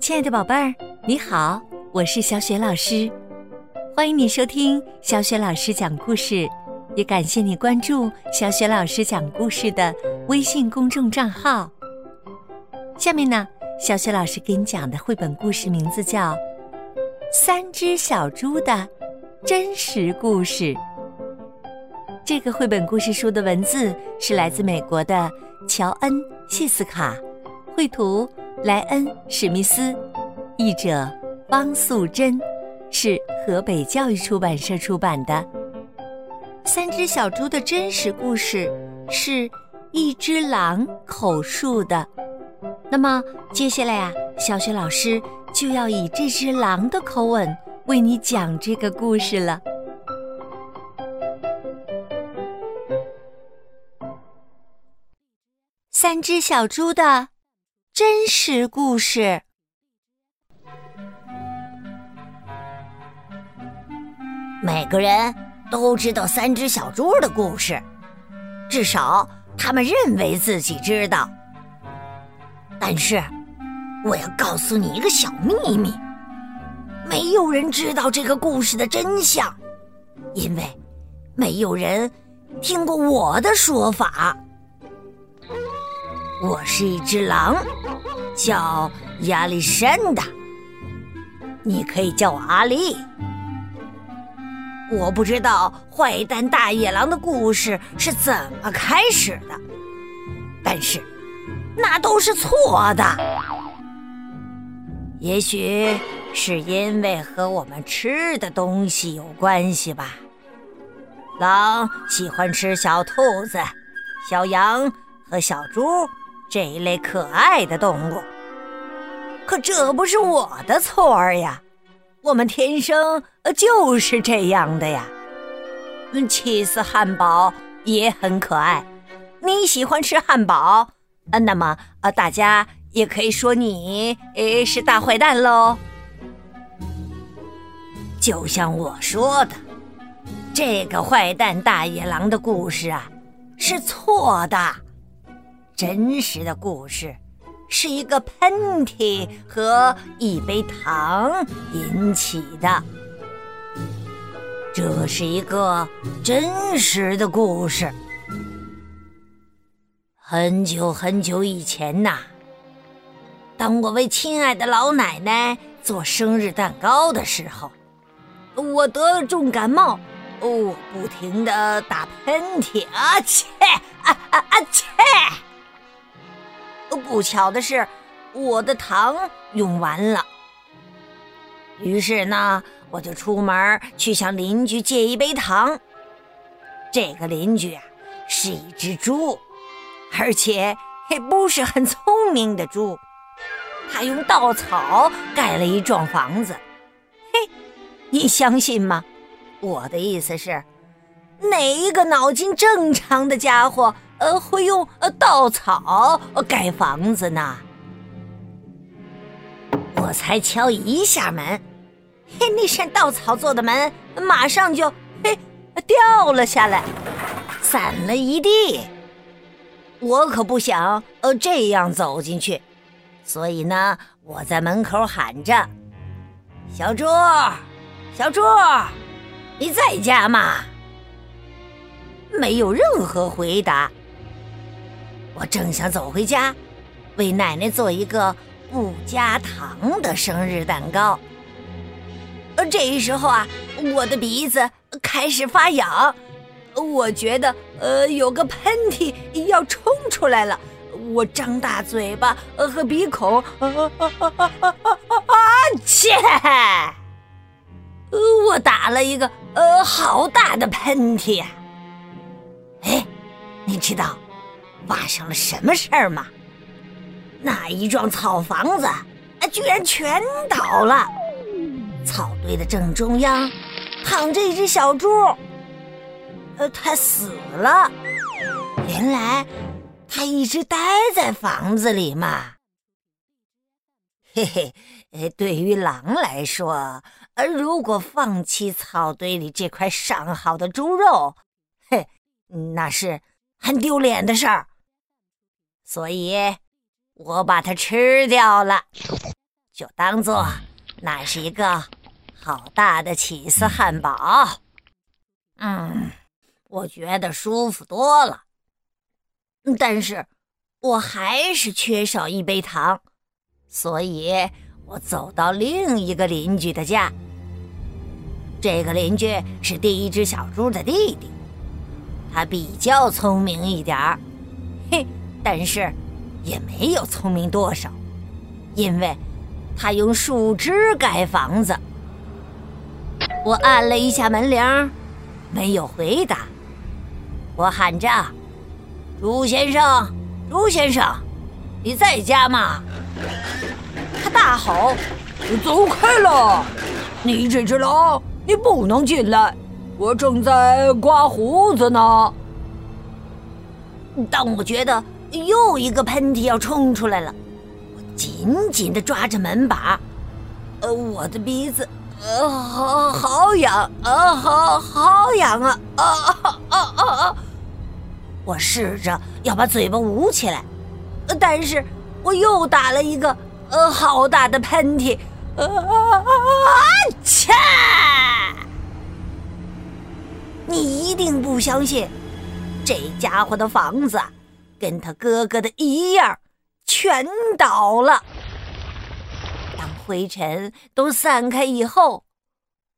亲爱的宝贝儿，你好，我是小雪老师，欢迎你收听小雪老师讲故事，也感谢你关注小雪老师讲故事的微信公众账号。下面呢，小雪老师给你讲的绘本故事名字叫《三只小猪的真实故事》。这个绘本故事书的文字是来自美国的乔恩·谢斯卡，绘图。莱恩·史密斯，译者汪素珍，是河北教育出版社出版的《三只小猪的真实故事》，是一只狼口述的。那么接下来呀，小雪老师就要以这只狼的口吻为你讲这个故事了。三只小猪的。真实故事。每个人都知道三只小猪的故事，至少他们认为自己知道。但是，我要告诉你一个小秘密：没有人知道这个故事的真相，因为没有人听过我的说法。我是一只狼，叫亚历山大。你可以叫我阿丽。我不知道坏蛋大野狼的故事是怎么开始的，但是那都是错的。也许是因为和我们吃的东西有关系吧。狼喜欢吃小兔子、小羊和小猪。这一类可爱的动物，可这不是我的错儿呀！我们天生就是这样的呀。嗯，起司汉堡也很可爱，你喜欢吃汉堡，那么呃，大家也可以说你诶是大坏蛋喽。就像我说的，这个坏蛋大野狼的故事啊，是错的。真实的故事是一个喷嚏和一杯糖引起的。这是一个真实的故事。很久很久以前呐，当我为亲爱的老奶奶做生日蛋糕的时候，我得了重感冒，哦，不停的打喷嚏，啊切，啊啊啊切！不巧的是，我的糖用完了。于是呢，我就出门去向邻居借一杯糖。这个邻居啊，是一只猪，而且也不是很聪明的猪。他用稻草盖了一幢房子。嘿，你相信吗？我的意思是，哪一个脑筋正常的家伙？呃，会用呃稻草盖房子呢。我才敲一下门，嘿，那扇稻草做的门马上就嘿掉了下来，散了一地。我可不想呃这样走进去，所以呢，我在门口喊着：“小猪，小猪，你在家吗？”没有任何回答。我正想走回家，为奶奶做一个不加糖的生日蛋糕。呃，这时候啊，我的鼻子开始发痒，我觉得呃有个喷嚏要冲出来了。我张大嘴巴和鼻孔，啊啊啊啊啊啊！切！我打了一个呃好大的喷嚏呀！哎，你知道？发生了什么事儿吗？那一幢草房子，居然全倒了。草堆的正中央，躺着一只小猪。呃，它死了。原来，它一直待在房子里嘛。嘿嘿，对于狼来说，呃，如果放弃草堆里这块上好的猪肉，嘿，那是很丢脸的事儿。所以我把它吃掉了，就当做那是一个好大的起司汉堡。嗯，我觉得舒服多了。但是，我还是缺少一杯糖，所以我走到另一个邻居的家。这个邻居是第一只小猪的弟弟，他比较聪明一点儿，嘿，但是也没有聪明多少，因为他用树枝盖房子。我按了一下门铃，没有回答。我喊着：“猪先生，猪先生，你在家吗？”他大吼：“走开了，你这只狼！”你不能进来，我正在刮胡子呢。当我觉得又一个喷嚏要冲出来了，我紧紧的抓着门把，呃，我的鼻子，呃，好好痒，啊，好好痒啊，啊啊啊啊啊！我试着要把嘴巴捂起来，但是我又打了一个呃好大的喷嚏。啊！切！你一定不相信，这家伙的房子跟他哥哥的一样，全倒了。当灰尘都散开以后，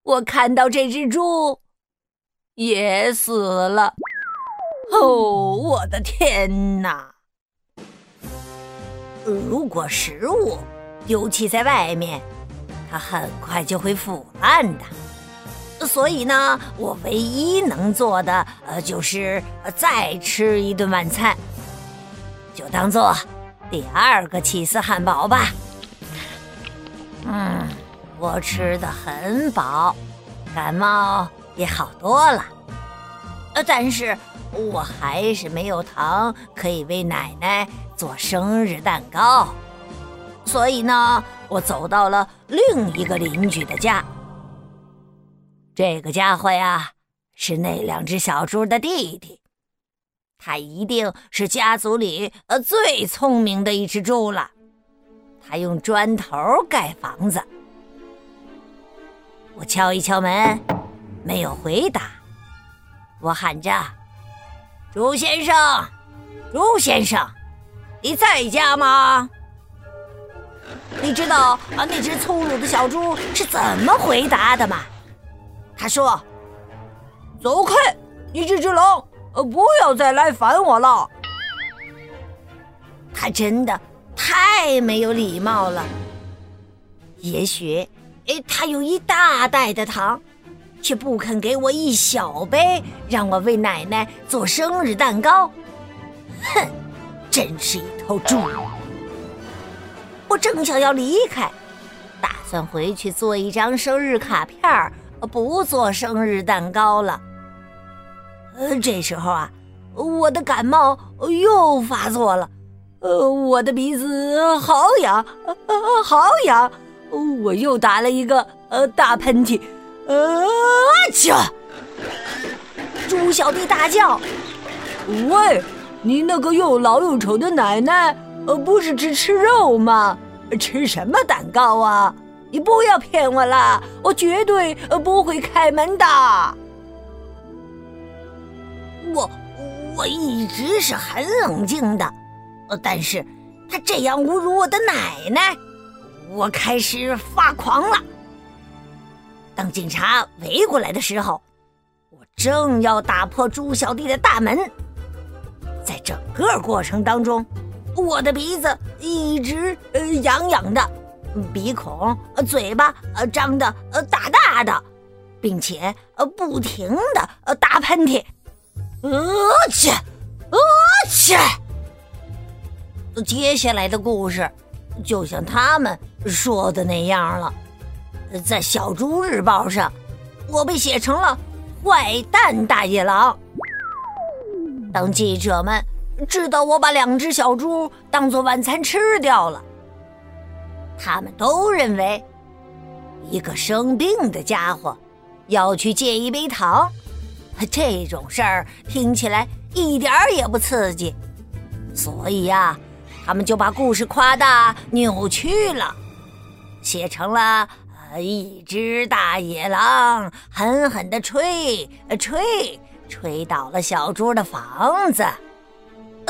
我看到这只猪也死了。哦，我的天哪！如果食物丢弃在外面，它很快就会腐烂的，所以呢，我唯一能做的呃，就是再吃一顿晚餐，就当做第二个起司汉堡吧。嗯，我吃的很饱，感冒也好多了，呃，但是我还是没有糖可以为奶奶做生日蛋糕。所以呢，我走到了另一个邻居的家。这个家伙呀，是那两只小猪的弟弟，他一定是家族里呃最聪明的一只猪了。他用砖头盖房子。我敲一敲门，没有回答。我喊着：“猪先生，猪先生，你在家吗？”你知道啊，那只粗鲁的小猪是怎么回答的吗？他说：“走开，你这只狼，不要再来烦我了。”他真的太没有礼貌了。也许，哎，他有一大袋的糖，却不肯给我一小杯，让我为奶奶做生日蛋糕。哼，真是一头猪！我正想要离开，打算回去做一张生日卡片儿，不做生日蛋糕了。呃，这时候啊，我的感冒又发作了，呃，我的鼻子好痒，呃好痒，我又打了一个呃大喷嚏，啊去！猪小弟大叫：“喂，你那个又老又丑的奶奶！”呃，不是只吃肉吗？吃什么蛋糕啊？你不要骗我了，我绝对不会开门的。我我一直是很冷静的，呃但是他这样侮辱我的奶奶，我开始发狂了。当警察围过来的时候，我正要打破猪小弟的大门，在整个过程当中。我的鼻子一直呃痒痒的，鼻孔、呃嘴巴呃张的呃大大的，并且呃不停的呃打喷嚏，呃切，呃切。接下来的故事就像他们说的那样了，在《小猪日报》上，我被写成了坏蛋大野狼。当记者们。知道我把两只小猪当做晚餐吃掉了，他们都认为一个生病的家伙要去借一杯糖，这种事儿听起来一点儿也不刺激，所以呀，他们就把故事夸大、扭曲了，写成了一只大野狼狠狠地吹吹吹倒了小猪的房子。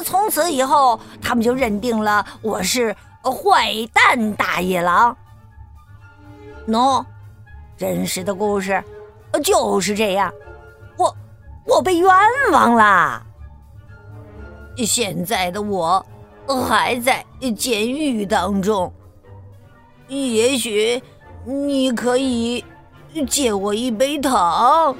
从此以后，他们就认定了我是坏蛋大野狼。喏，真实的故事就是这样。我被冤枉啦！现在的我还在监狱当中。也许你可以借我一杯糖。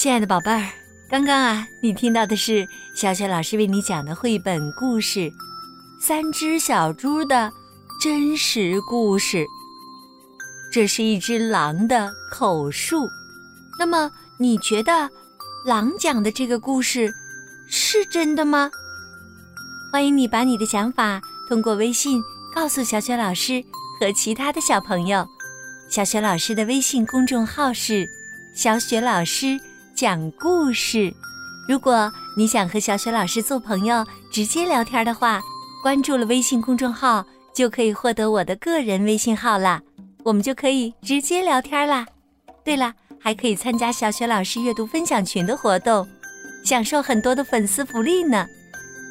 亲爱的宝贝儿，刚刚啊，你听到的是小雪老师为你讲的绘本故事《三只小猪的真实故事》。这是一只狼的口述。那么，你觉得狼讲的这个故事是真的吗？欢迎你把你的想法通过微信告诉小雪老师和其他的小朋友。小雪老师的微信公众号是“小雪老师”。讲故事。如果你想和小雪老师做朋友，直接聊天的话，关注了微信公众号就可以获得我的个人微信号啦，我们就可以直接聊天啦。对了，还可以参加小雪老师阅读分享群的活动，享受很多的粉丝福利呢。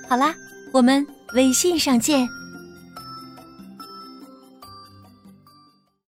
好啦，我们微信上见。